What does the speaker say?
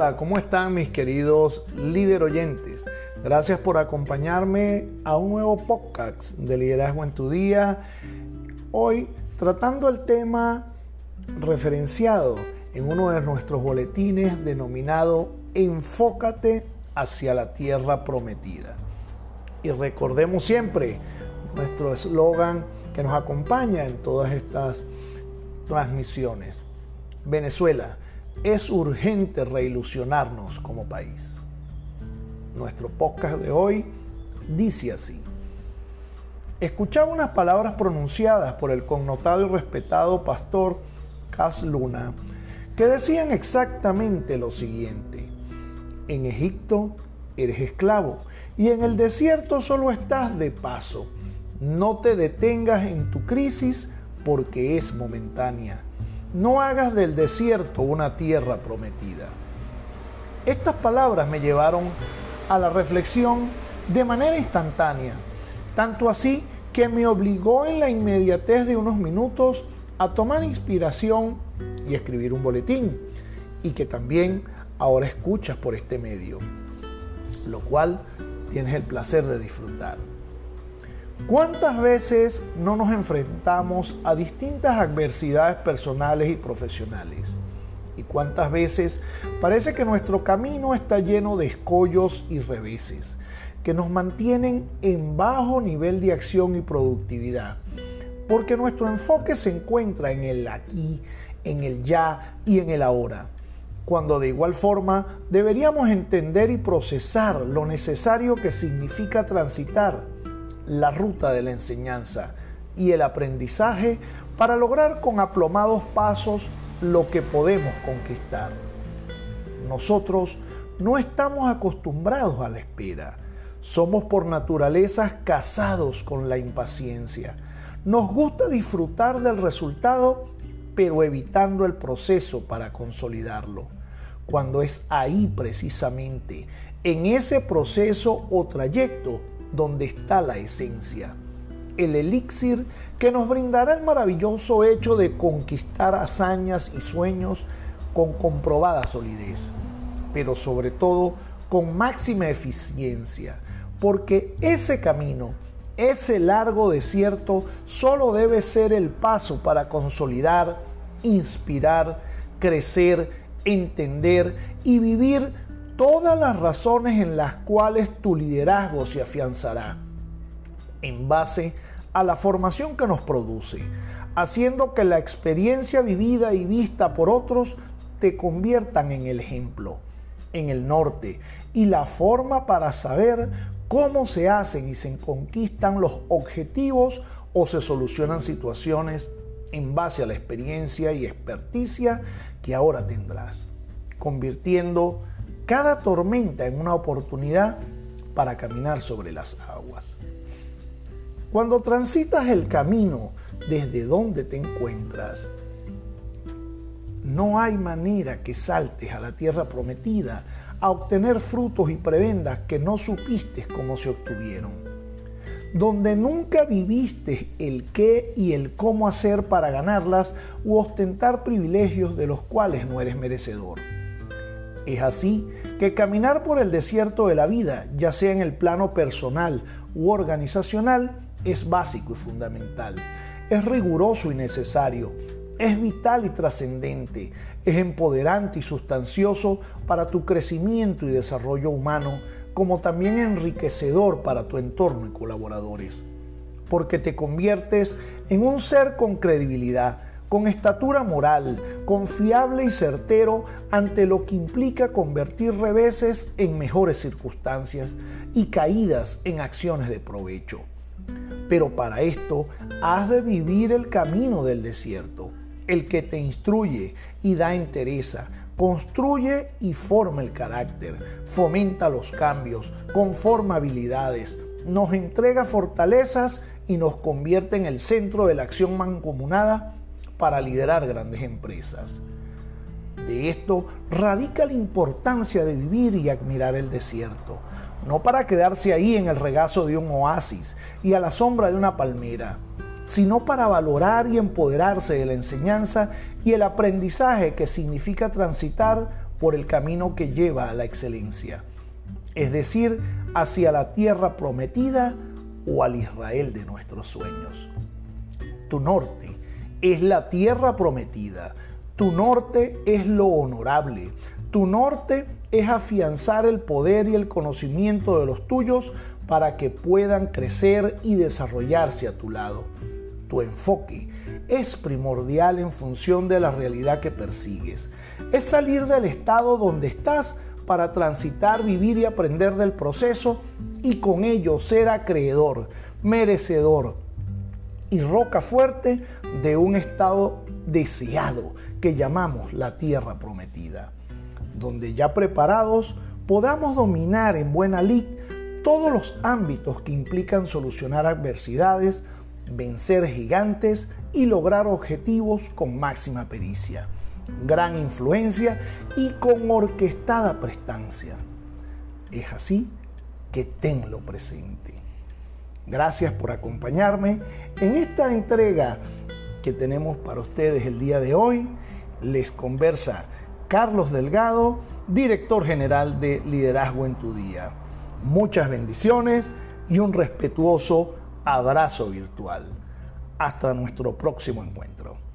Hola, ¿cómo están mis queridos líder oyentes? Gracias por acompañarme a un nuevo podcast de Liderazgo en tu Día. Hoy tratando el tema referenciado en uno de nuestros boletines denominado Enfócate hacia la tierra prometida. Y recordemos siempre nuestro eslogan que nos acompaña en todas estas transmisiones. Venezuela, es urgente reilusionarnos como país. Nuestro podcast de hoy dice así. Escuchaba unas palabras pronunciadas por el connotado y respetado pastor Cas Luna que decían exactamente lo siguiente. En Egipto eres esclavo y en el desierto solo estás de paso. No te detengas en tu crisis porque es momentánea no hagas del desierto una tierra prometida. Estas palabras me llevaron a la reflexión de manera instantánea, tanto así que me obligó en la inmediatez de unos minutos a tomar inspiración y escribir un boletín, y que también ahora escuchas por este medio, lo cual tienes el placer de disfrutar. ¿Cuántas veces no nos enfrentamos a distintas adversidades personales y profesionales? ¿Y cuántas veces parece que nuestro camino está lleno de escollos y reveses que nos mantienen en bajo nivel de acción y productividad? Porque nuestro enfoque se encuentra en el aquí, en el ya y en el ahora cuando de igual forma deberíamos entender y procesar lo necesario que significa transitar la ruta de la enseñanza y el aprendizaje para lograr con aplomados pasos lo que podemos conquistar. Nosotros no estamos acostumbrados a la espera. Somos por naturaleza casados con la impaciencia. Nos gusta disfrutar del resultado, pero evitando el proceso para consolidarlo. Cuando es ahí precisamente, en ese proceso o trayecto, donde está la esencia, el elixir que nos brindará el maravilloso hecho de conquistar hazañas y sueños con comprobada solidez, pero sobre todo con máxima eficiencia, porque ese camino, ese largo desierto, solo debe ser el paso para consolidar, inspirar, crecer, entender y vivir todas las razones en las cuales tu liderazgo se afianzará, en base a la formación que nos produce, haciendo que la experiencia vivida y vista por otros te conviertan en el ejemplo, en el norte y la forma para saber cómo se hacen y se conquistan los objetivos o se solucionan situaciones en base a la experiencia y experticia que ahora tendrás, convirtiendo cada tormenta en una oportunidad para caminar sobre las aguas. Cuando transitas el camino desde donde te encuentras, no hay manera que saltes a la tierra prometida a obtener frutos y prebendas que no supiste cómo se obtuvieron. Donde nunca viviste el qué y el cómo hacer para ganarlas u ostentar privilegios de los cuales no eres merecedor. Es así que caminar por el desierto de la vida, ya sea en el plano personal u organizacional, es básico y fundamental. Es riguroso y necesario. Es vital y trascendente. Es empoderante y sustancioso para tu crecimiento y desarrollo humano, como también enriquecedor para tu entorno y colaboradores. Porque te conviertes en un ser con credibilidad, con estatura moral, confiable y certero ante lo que implica convertir reveses en mejores circunstancias y caídas en acciones de provecho. Pero para esto has de vivir el camino del desierto, el que te instruye y da entereza, construye y forma el carácter, fomenta los cambios, conforma habilidades, nos entrega fortalezas y nos convierte en el centro de la acción mancomunada para liderar grandes empresas. De esto radica la importancia de vivir y admirar el desierto, no para quedarse ahí en el regazo de un oasis y a la sombra de una palmera, sino para valorar y empoderarse de la enseñanza y el aprendizaje que significa transitar por el camino que lleva a la excelencia, es decir, hacia la tierra prometida o al Israel de nuestros sueños. Tu norte es la tierra prometida, tu norte es lo honorable, tu norte es afianzar el poder y el conocimiento de los tuyos para que puedan crecer y desarrollarse a tu lado. Tu enfoque es primordial en función de la realidad que persigues. Es salir del estado donde estás para transitar, vivir y aprender del proceso y con ello ser acreedor, merecedor y roca fuerte de un estado deseado que llamamos la tierra prometida, donde ya preparados podamos dominar en buena lid todos los ámbitos que implican solucionar adversidades, vencer gigantes y lograr objetivos con máxima pericia, gran influencia y con orquestada prestancia. Es así que tenlo presente. Gracias por acompañarme en esta entrega que tenemos para ustedes el día de hoy. Les conversa Carlos Delgado, director general de Liderazgo en tu Día. Muchas bendiciones y un respetuoso abrazo virtual. Hasta nuestro próximo encuentro.